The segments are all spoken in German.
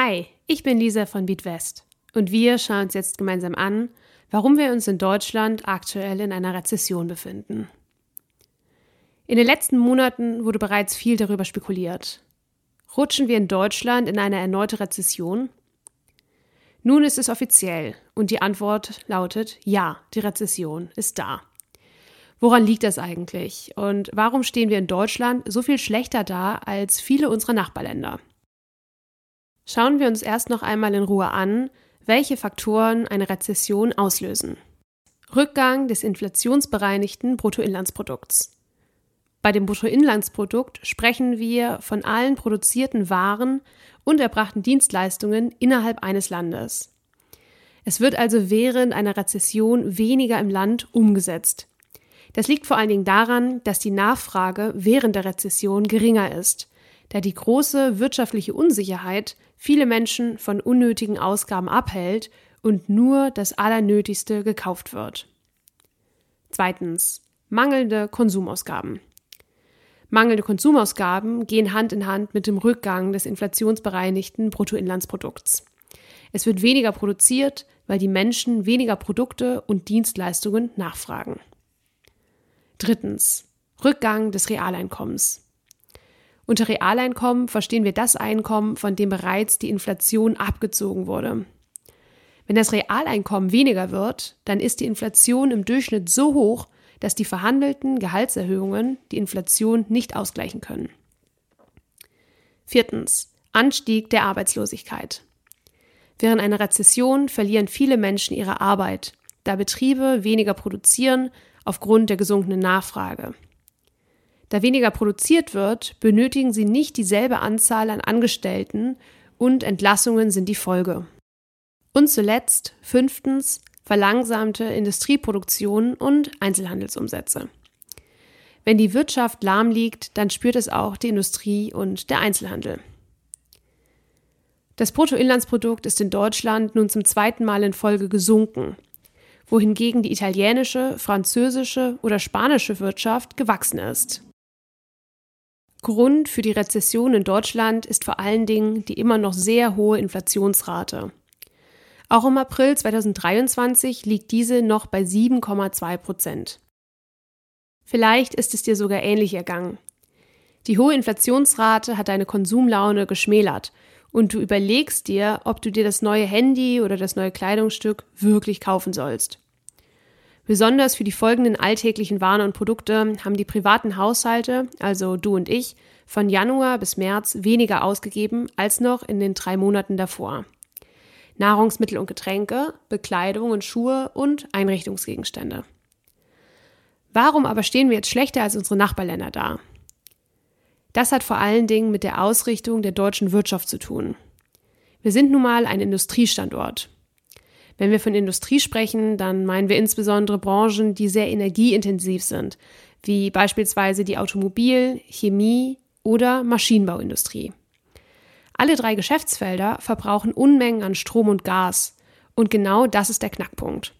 Hi, ich bin Lisa von BeatWest und wir schauen uns jetzt gemeinsam an, warum wir uns in Deutschland aktuell in einer Rezession befinden. In den letzten Monaten wurde bereits viel darüber spekuliert. Rutschen wir in Deutschland in eine erneute Rezession? Nun ist es offiziell und die Antwort lautet ja, die Rezession ist da. Woran liegt das eigentlich und warum stehen wir in Deutschland so viel schlechter da als viele unserer Nachbarländer? Schauen wir uns erst noch einmal in Ruhe an, welche Faktoren eine Rezession auslösen. Rückgang des inflationsbereinigten Bruttoinlandsprodukts. Bei dem Bruttoinlandsprodukt sprechen wir von allen produzierten Waren und erbrachten Dienstleistungen innerhalb eines Landes. Es wird also während einer Rezession weniger im Land umgesetzt. Das liegt vor allen Dingen daran, dass die Nachfrage während der Rezession geringer ist, da die große wirtschaftliche Unsicherheit viele Menschen von unnötigen Ausgaben abhält und nur das Allernötigste gekauft wird. Zweitens. Mangelnde Konsumausgaben. Mangelnde Konsumausgaben gehen Hand in Hand mit dem Rückgang des inflationsbereinigten Bruttoinlandsprodukts. Es wird weniger produziert, weil die Menschen weniger Produkte und Dienstleistungen nachfragen. Drittens. Rückgang des Realeinkommens. Unter Realeinkommen verstehen wir das Einkommen, von dem bereits die Inflation abgezogen wurde. Wenn das Realeinkommen weniger wird, dann ist die Inflation im Durchschnitt so hoch, dass die verhandelten Gehaltserhöhungen die Inflation nicht ausgleichen können. Viertens. Anstieg der Arbeitslosigkeit. Während einer Rezession verlieren viele Menschen ihre Arbeit, da Betriebe weniger produzieren aufgrund der gesunkenen Nachfrage. Da weniger produziert wird, benötigen sie nicht dieselbe Anzahl an Angestellten und Entlassungen sind die Folge. Und zuletzt, fünftens, verlangsamte Industrieproduktion und Einzelhandelsumsätze. Wenn die Wirtschaft lahm liegt, dann spürt es auch die Industrie und der Einzelhandel. Das Bruttoinlandsprodukt ist in Deutschland nun zum zweiten Mal in Folge gesunken, wohingegen die italienische, französische oder spanische Wirtschaft gewachsen ist. Grund für die Rezession in Deutschland ist vor allen Dingen die immer noch sehr hohe Inflationsrate. Auch im April 2023 liegt diese noch bei 7,2 Prozent. Vielleicht ist es dir sogar ähnlich ergangen. Die hohe Inflationsrate hat deine Konsumlaune geschmälert und du überlegst dir, ob du dir das neue Handy oder das neue Kleidungsstück wirklich kaufen sollst. Besonders für die folgenden alltäglichen Waren und Produkte haben die privaten Haushalte, also du und ich, von Januar bis März weniger ausgegeben als noch in den drei Monaten davor. Nahrungsmittel und Getränke, Bekleidung und Schuhe und Einrichtungsgegenstände. Warum aber stehen wir jetzt schlechter als unsere Nachbarländer da? Das hat vor allen Dingen mit der Ausrichtung der deutschen Wirtschaft zu tun. Wir sind nun mal ein Industriestandort. Wenn wir von Industrie sprechen, dann meinen wir insbesondere Branchen, die sehr energieintensiv sind, wie beispielsweise die Automobil-, Chemie- oder Maschinenbauindustrie. Alle drei Geschäftsfelder verbrauchen Unmengen an Strom und Gas. Und genau das ist der Knackpunkt.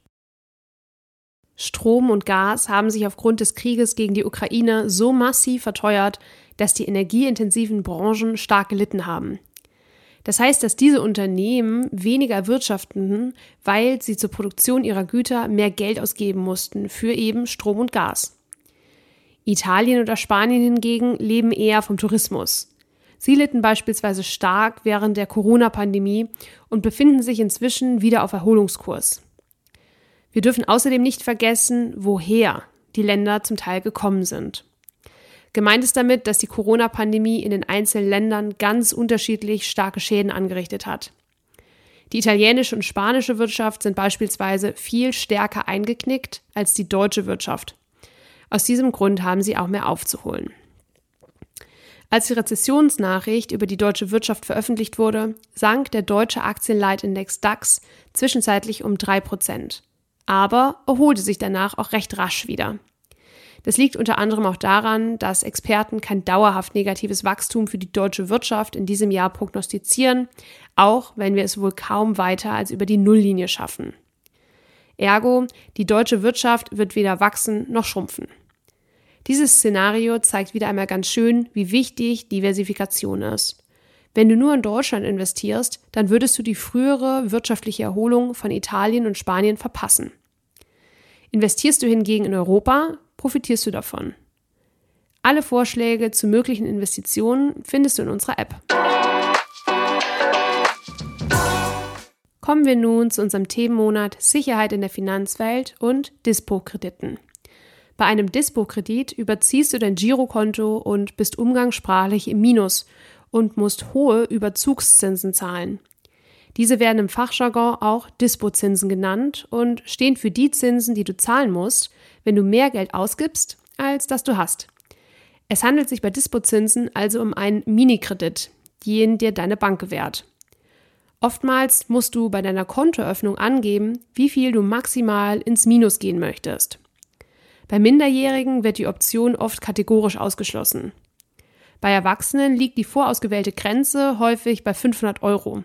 Strom und Gas haben sich aufgrund des Krieges gegen die Ukraine so massiv verteuert, dass die energieintensiven Branchen stark gelitten haben. Das heißt, dass diese Unternehmen weniger wirtschaften, weil sie zur Produktion ihrer Güter mehr Geld ausgeben mussten für eben Strom und Gas. Italien oder Spanien hingegen leben eher vom Tourismus. Sie litten beispielsweise stark während der Corona-Pandemie und befinden sich inzwischen wieder auf Erholungskurs. Wir dürfen außerdem nicht vergessen, woher die Länder zum Teil gekommen sind. Gemeint ist damit, dass die Corona-Pandemie in den einzelnen Ländern ganz unterschiedlich starke Schäden angerichtet hat. Die italienische und spanische Wirtschaft sind beispielsweise viel stärker eingeknickt als die deutsche Wirtschaft. Aus diesem Grund haben sie auch mehr aufzuholen. Als die Rezessionsnachricht über die deutsche Wirtschaft veröffentlicht wurde, sank der deutsche Aktienleitindex DAX zwischenzeitlich um 3%, aber erholte sich danach auch recht rasch wieder. Das liegt unter anderem auch daran, dass Experten kein dauerhaft negatives Wachstum für die deutsche Wirtschaft in diesem Jahr prognostizieren, auch wenn wir es wohl kaum weiter als über die Nulllinie schaffen. Ergo, die deutsche Wirtschaft wird weder wachsen noch schrumpfen. Dieses Szenario zeigt wieder einmal ganz schön, wie wichtig Diversifikation ist. Wenn du nur in Deutschland investierst, dann würdest du die frühere wirtschaftliche Erholung von Italien und Spanien verpassen. Investierst du hingegen in Europa, profitierst du davon. Alle Vorschläge zu möglichen Investitionen findest du in unserer App. Kommen wir nun zu unserem Themenmonat Sicherheit in der Finanzwelt und Dispo-Krediten. Bei einem Dispo-Kredit überziehst du dein Girokonto und bist umgangssprachlich im Minus und musst hohe Überzugszinsen zahlen. Diese werden im Fachjargon auch Dispozinsen genannt und stehen für die Zinsen, die du zahlen musst, wenn du mehr Geld ausgibst, als das du hast. Es handelt sich bei Dispozinsen also um einen Minikredit, den dir deine Bank gewährt. Oftmals musst du bei deiner Kontoöffnung angeben, wie viel du maximal ins Minus gehen möchtest. Bei Minderjährigen wird die Option oft kategorisch ausgeschlossen. Bei Erwachsenen liegt die vorausgewählte Grenze häufig bei 500 Euro,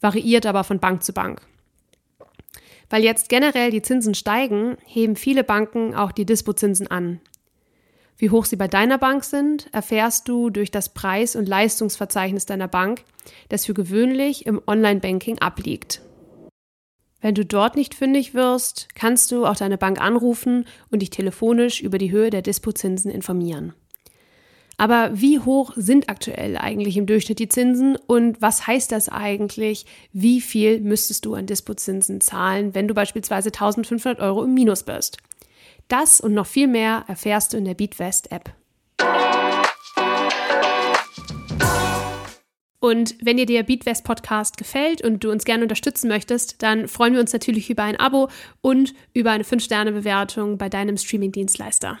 variiert aber von Bank zu Bank. Weil jetzt generell die Zinsen steigen, heben viele Banken auch die Dispozinsen an. Wie hoch sie bei deiner Bank sind, erfährst du durch das Preis- und Leistungsverzeichnis deiner Bank, das für gewöhnlich im Online-Banking abliegt. Wenn du dort nicht fündig wirst, kannst du auch deine Bank anrufen und dich telefonisch über die Höhe der Dispozinsen informieren. Aber wie hoch sind aktuell eigentlich im Durchschnitt die Zinsen und was heißt das eigentlich? Wie viel müsstest du an Dispozinsen zahlen, wenn du beispielsweise 1500 Euro im Minus bist? Das und noch viel mehr erfährst du in der BeatWest App. Und wenn dir der Beatwest Podcast gefällt und du uns gerne unterstützen möchtest, dann freuen wir uns natürlich über ein Abo und über eine 5-Sterne-Bewertung bei deinem Streaming-Dienstleister.